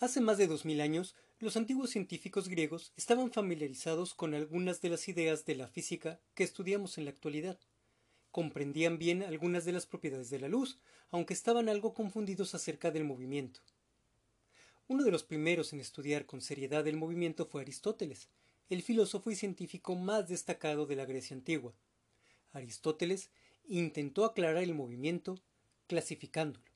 Hace más de dos mil años, los antiguos científicos griegos estaban familiarizados con algunas de las ideas de la física que estudiamos en la actualidad. Comprendían bien algunas de las propiedades de la luz, aunque estaban algo confundidos acerca del movimiento. Uno de los primeros en estudiar con seriedad el movimiento fue Aristóteles, el filósofo y científico más destacado de la Grecia antigua. Aristóteles intentó aclarar el movimiento clasificándolo.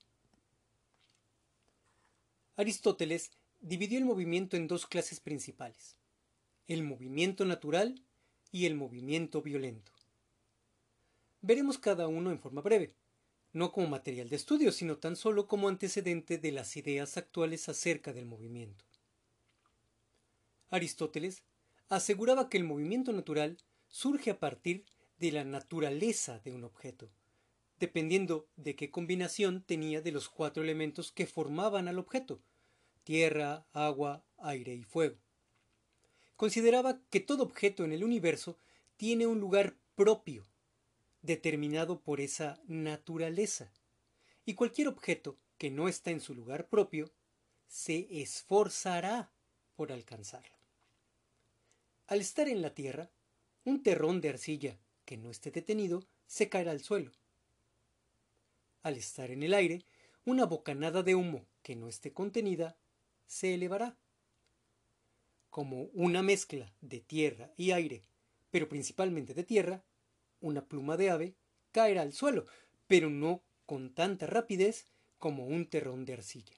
Aristóteles dividió el movimiento en dos clases principales, el movimiento natural y el movimiento violento. Veremos cada uno en forma breve, no como material de estudio, sino tan solo como antecedente de las ideas actuales acerca del movimiento. Aristóteles aseguraba que el movimiento natural surge a partir de la naturaleza de un objeto, dependiendo de qué combinación tenía de los cuatro elementos que formaban al objeto, tierra, agua, aire y fuego. Consideraba que todo objeto en el universo tiene un lugar propio, determinado por esa naturaleza, y cualquier objeto que no está en su lugar propio se esforzará por alcanzarlo. Al estar en la tierra, un terrón de arcilla que no esté detenido se caerá al suelo. Al estar en el aire, una bocanada de humo que no esté contenida se elevará. Como una mezcla de tierra y aire, pero principalmente de tierra, una pluma de ave caerá al suelo, pero no con tanta rapidez como un terrón de arcilla.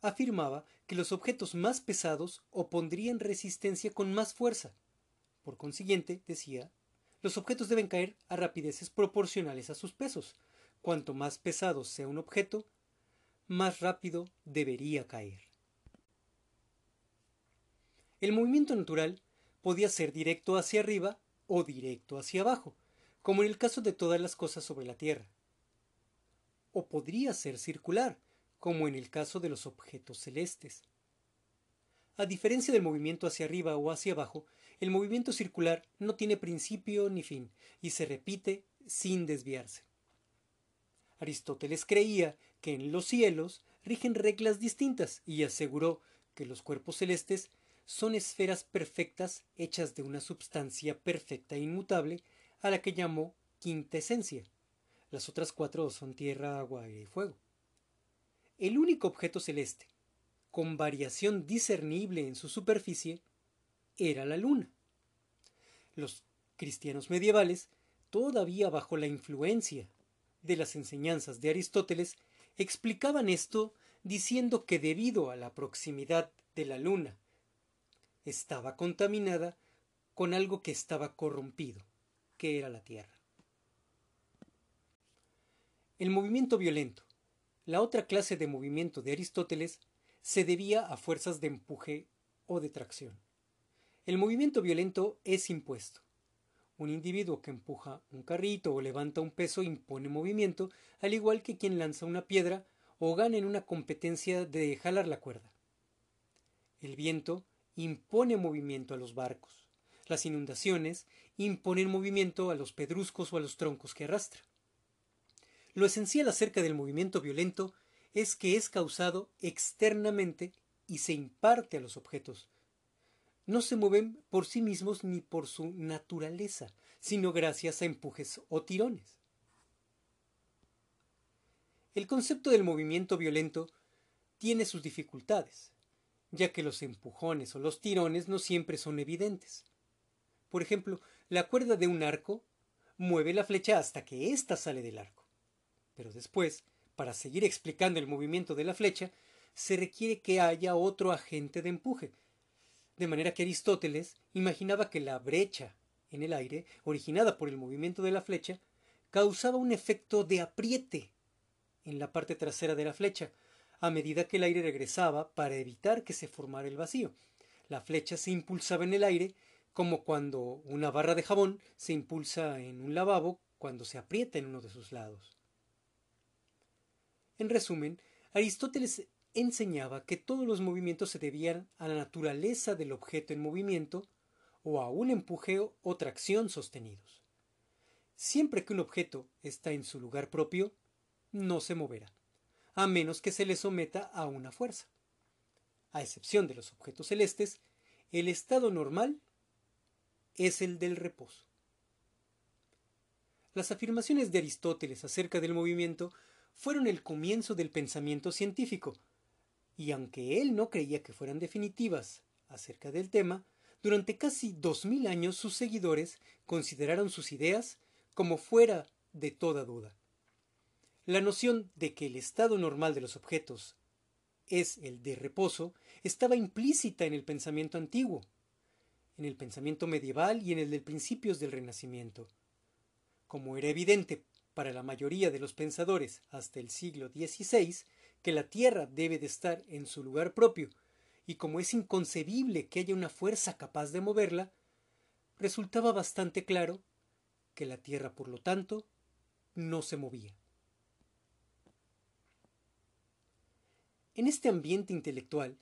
Afirmaba que los objetos más pesados opondrían resistencia con más fuerza. Por consiguiente, decía, los objetos deben caer a rapideces proporcionales a sus pesos. Cuanto más pesado sea un objeto, más rápido debería caer. El movimiento natural podía ser directo hacia arriba o directo hacia abajo, como en el caso de todas las cosas sobre la Tierra. O podría ser circular, como en el caso de los objetos celestes. A diferencia del movimiento hacia arriba o hacia abajo, el movimiento circular no tiene principio ni fin y se repite sin desviarse. Aristóteles creía que en los cielos rigen reglas distintas y aseguró que los cuerpos celestes son esferas perfectas hechas de una substancia perfecta e inmutable a la que llamó quinta esencia. Las otras cuatro son tierra, agua, aire y fuego. El único objeto celeste, con variación discernible en su superficie, era la luna. Los cristianos medievales, todavía bajo la influencia de las enseñanzas de Aristóteles explicaban esto diciendo que debido a la proximidad de la luna estaba contaminada con algo que estaba corrompido, que era la Tierra. El movimiento violento, la otra clase de movimiento de Aristóteles, se debía a fuerzas de empuje o de tracción. El movimiento violento es impuesto. Un individuo que empuja un carrito o levanta un peso impone movimiento, al igual que quien lanza una piedra o gana en una competencia de jalar la cuerda. El viento impone movimiento a los barcos. Las inundaciones imponen movimiento a los pedruscos o a los troncos que arrastra. Lo esencial acerca del movimiento violento es que es causado externamente y se imparte a los objetos, no se mueven por sí mismos ni por su naturaleza, sino gracias a empujes o tirones. El concepto del movimiento violento tiene sus dificultades, ya que los empujones o los tirones no siempre son evidentes. Por ejemplo, la cuerda de un arco mueve la flecha hasta que ésta sale del arco. Pero después, para seguir explicando el movimiento de la flecha, se requiere que haya otro agente de empuje, de manera que Aristóteles imaginaba que la brecha en el aire, originada por el movimiento de la flecha, causaba un efecto de apriete en la parte trasera de la flecha, a medida que el aire regresaba para evitar que se formara el vacío. La flecha se impulsaba en el aire como cuando una barra de jabón se impulsa en un lavabo cuando se aprieta en uno de sus lados. En resumen, Aristóteles enseñaba que todos los movimientos se debían a la naturaleza del objeto en movimiento o a un empujeo o tracción sostenidos. Siempre que un objeto está en su lugar propio, no se moverá. a menos que se le someta a una fuerza. A excepción de los objetos celestes, el estado normal es el del reposo. Las afirmaciones de Aristóteles acerca del movimiento fueron el comienzo del pensamiento científico, y aunque él no creía que fueran definitivas acerca del tema, durante casi dos mil años sus seguidores consideraron sus ideas como fuera de toda duda. La noción de que el estado normal de los objetos es el de reposo estaba implícita en el pensamiento antiguo, en el pensamiento medieval y en el de principios del Renacimiento. Como era evidente para la mayoría de los pensadores hasta el siglo XVI que la Tierra debe de estar en su lugar propio, y como es inconcebible que haya una fuerza capaz de moverla, resultaba bastante claro que la Tierra, por lo tanto, no se movía. En este ambiente intelectual,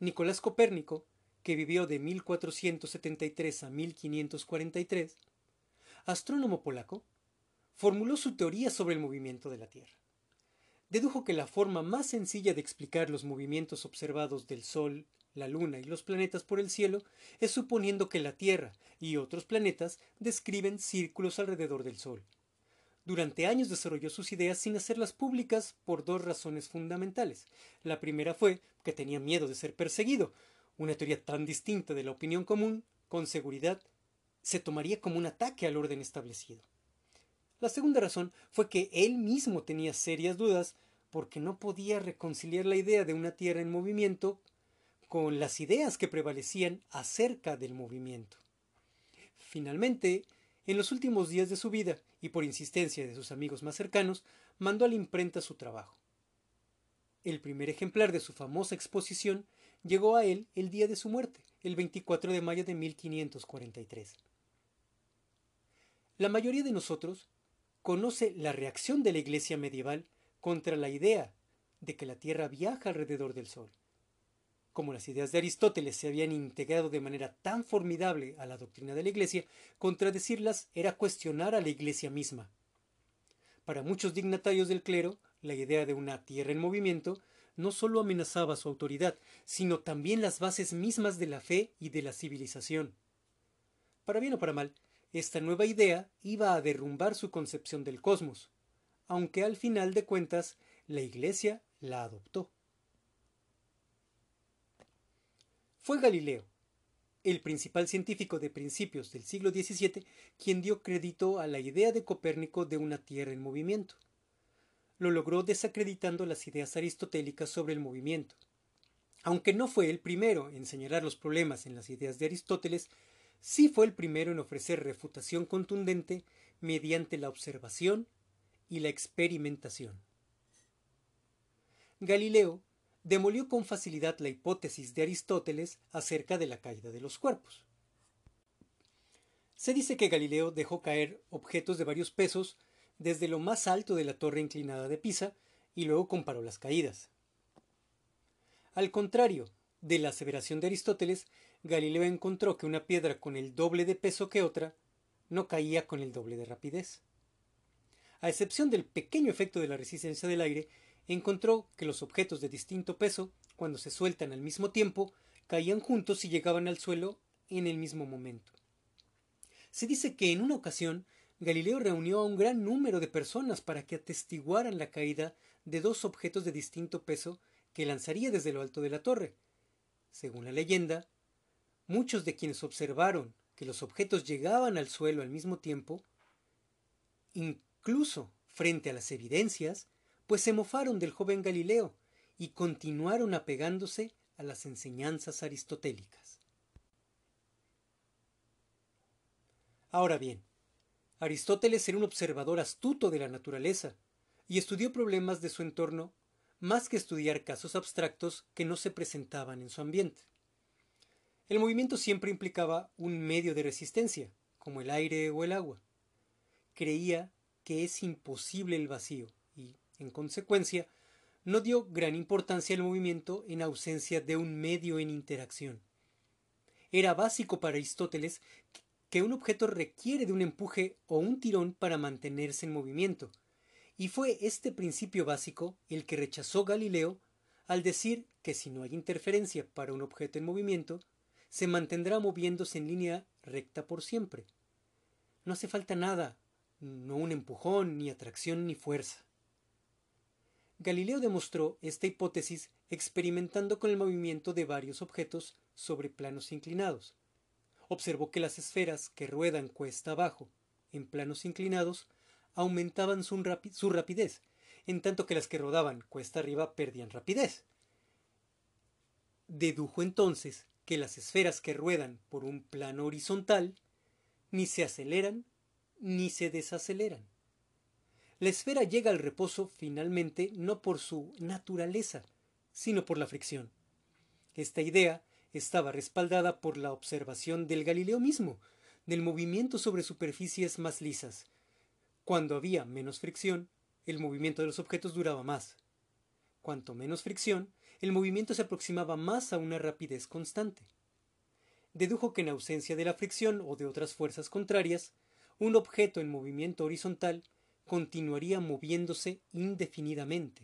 Nicolás Copérnico, que vivió de 1473 a 1543, astrónomo polaco, formuló su teoría sobre el movimiento de la Tierra. Dedujo que la forma más sencilla de explicar los movimientos observados del Sol, la Luna y los planetas por el cielo es suponiendo que la Tierra y otros planetas describen círculos alrededor del Sol. Durante años desarrolló sus ideas sin hacerlas públicas por dos razones fundamentales. La primera fue que tenía miedo de ser perseguido. Una teoría tan distinta de la opinión común, con seguridad, se tomaría como un ataque al orden establecido. La segunda razón fue que él mismo tenía serias dudas porque no podía reconciliar la idea de una Tierra en movimiento con las ideas que prevalecían acerca del movimiento. Finalmente, en los últimos días de su vida, y por insistencia de sus amigos más cercanos, mandó a la imprenta su trabajo. El primer ejemplar de su famosa exposición llegó a él el día de su muerte, el 24 de mayo de 1543. La mayoría de nosotros conoce la reacción de la Iglesia medieval contra la idea de que la Tierra viaja alrededor del Sol. Como las ideas de Aristóteles se habían integrado de manera tan formidable a la doctrina de la Iglesia, contradecirlas era cuestionar a la Iglesia misma. Para muchos dignatarios del clero, la idea de una tierra en movimiento no solo amenazaba su autoridad, sino también las bases mismas de la fe y de la civilización. Para bien o para mal, esta nueva idea iba a derrumbar su concepción del cosmos, aunque al final de cuentas la Iglesia la adoptó. Fue Galileo, el principal científico de principios del siglo XVII, quien dio crédito a la idea de Copérnico de una Tierra en movimiento. Lo logró desacreditando las ideas aristotélicas sobre el movimiento. Aunque no fue el primero en señalar los problemas en las ideas de Aristóteles, sí fue el primero en ofrecer refutación contundente mediante la observación y la experimentación. Galileo demolió con facilidad la hipótesis de Aristóteles acerca de la caída de los cuerpos. Se dice que Galileo dejó caer objetos de varios pesos desde lo más alto de la torre inclinada de Pisa y luego comparó las caídas. Al contrario de la aseveración de Aristóteles, Galileo encontró que una piedra con el doble de peso que otra no caía con el doble de rapidez. A excepción del pequeño efecto de la resistencia del aire, encontró que los objetos de distinto peso, cuando se sueltan al mismo tiempo, caían juntos y llegaban al suelo en el mismo momento. Se dice que en una ocasión Galileo reunió a un gran número de personas para que atestiguaran la caída de dos objetos de distinto peso que lanzaría desde lo alto de la torre. Según la leyenda, muchos de quienes observaron que los objetos llegaban al suelo al mismo tiempo, incluso frente a las evidencias, pues se mofaron del joven Galileo y continuaron apegándose a las enseñanzas aristotélicas. Ahora bien, Aristóteles era un observador astuto de la naturaleza y estudió problemas de su entorno más que estudiar casos abstractos que no se presentaban en su ambiente. El movimiento siempre implicaba un medio de resistencia, como el aire o el agua. Creía que es imposible el vacío, en consecuencia, no dio gran importancia al movimiento en ausencia de un medio en interacción. Era básico para Aristóteles que un objeto requiere de un empuje o un tirón para mantenerse en movimiento, Y fue este principio básico el que rechazó Galileo al decir que si no hay interferencia para un objeto en movimiento, se mantendrá moviéndose en línea recta por siempre. No hace falta nada, no un empujón, ni atracción, ni fuerza. Galileo demostró esta hipótesis experimentando con el movimiento de varios objetos sobre planos inclinados. Observó que las esferas que ruedan cuesta abajo en planos inclinados aumentaban su, rapidez, en tanto que las que rodaban cuesta arriba perdían rapidez. Dedujo entonces que las esferas que ruedan por un plano horizontal ni se aceleran ni se desaceleran. La esfera llega al reposo finalmente no por su naturaleza, sino por la fricción. Esta idea estaba respaldada por la observación del Galileo mismo, del movimiento sobre superficies más lisas. Cuando había menos fricción, el movimiento de los objetos duraba más. Cuanto menos fricción, el movimiento se aproximaba más a una rapidez constante. Dedujo que en ausencia de la fricción o de otras fuerzas contrarias, un objeto en movimiento horizontal continuaría moviéndose indefinidamente.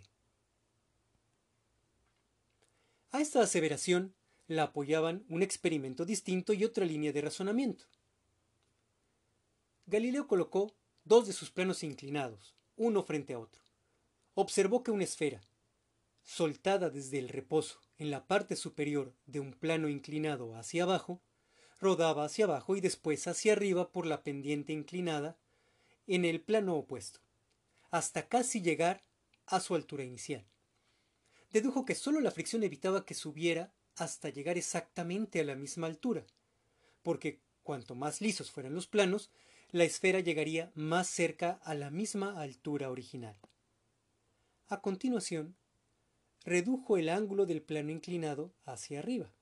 A esta aseveración la apoyaban un experimento distinto y otra línea de razonamiento. Galileo colocó dos de sus planos inclinados, uno frente a otro. Observó que una esfera, soltada desde el reposo en la parte superior de un plano inclinado hacia abajo, rodaba hacia abajo y después hacia arriba por la pendiente inclinada en el plano opuesto, hasta casi llegar a su altura inicial. Dedujo que sólo la fricción evitaba que subiera hasta llegar exactamente a la misma altura, porque cuanto más lisos fueran los planos, la esfera llegaría más cerca a la misma altura original. A continuación, redujo el ángulo del plano inclinado hacia arriba.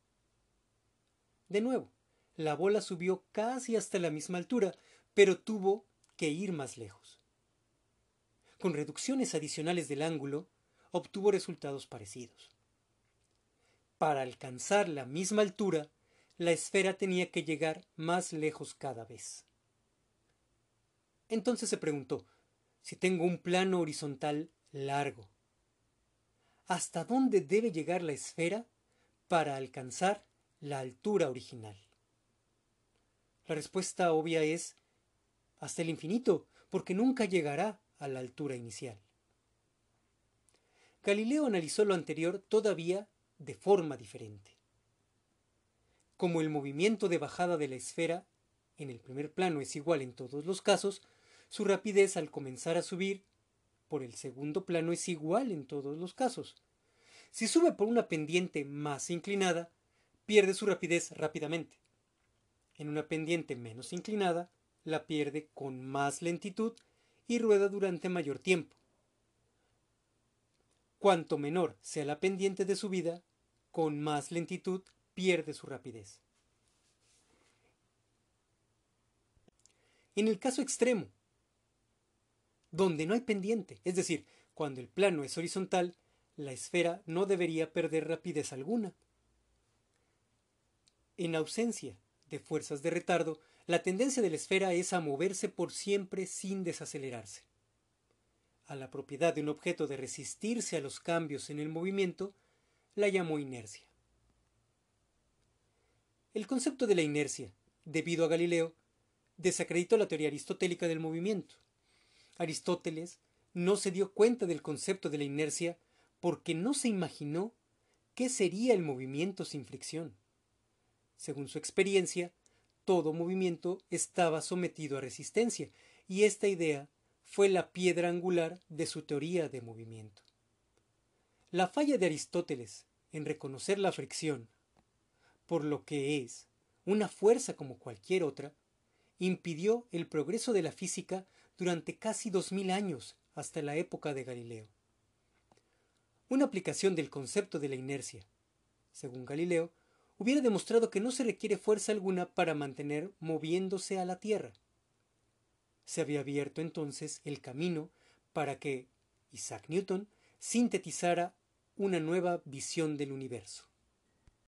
De nuevo, la bola subió casi hasta la misma altura, pero tuvo que ir más lejos. Con reducciones adicionales del ángulo, obtuvo resultados parecidos. Para alcanzar la misma altura, la esfera tenía que llegar más lejos cada vez. Entonces se preguntó, si tengo un plano horizontal largo, ¿hasta dónde debe llegar la esfera para alcanzar la altura original? La respuesta obvia es hasta el infinito, porque nunca llegará a la altura inicial. Galileo analizó lo anterior todavía de forma diferente. Como el movimiento de bajada de la esfera en el primer plano es igual en todos los casos, su rapidez al comenzar a subir por el segundo plano es igual en todos los casos. Si sube por una pendiente más inclinada, pierde su rapidez rápidamente. En una pendiente menos inclinada, la pierde con más lentitud y rueda durante mayor tiempo. Cuanto menor sea la pendiente de subida, con más lentitud pierde su rapidez. En el caso extremo, donde no hay pendiente, es decir, cuando el plano es horizontal, la esfera no debería perder rapidez alguna. En ausencia de fuerzas de retardo, la tendencia de la esfera es a moverse por siempre sin desacelerarse. A la propiedad de un objeto de resistirse a los cambios en el movimiento, la llamó inercia. El concepto de la inercia, debido a Galileo, desacreditó la teoría aristotélica del movimiento. Aristóteles no se dio cuenta del concepto de la inercia porque no se imaginó qué sería el movimiento sin fricción. Según su experiencia, todo movimiento estaba sometido a resistencia, y esta idea fue la piedra angular de su teoría de movimiento. La falla de Aristóteles en reconocer la fricción por lo que es una fuerza como cualquier otra, impidió el progreso de la física durante casi dos mil años hasta la época de Galileo. Una aplicación del concepto de la inercia, según Galileo, hubiera demostrado que no se requiere fuerza alguna para mantener moviéndose a la Tierra. Se había abierto entonces el camino para que Isaac Newton sintetizara una nueva visión del universo.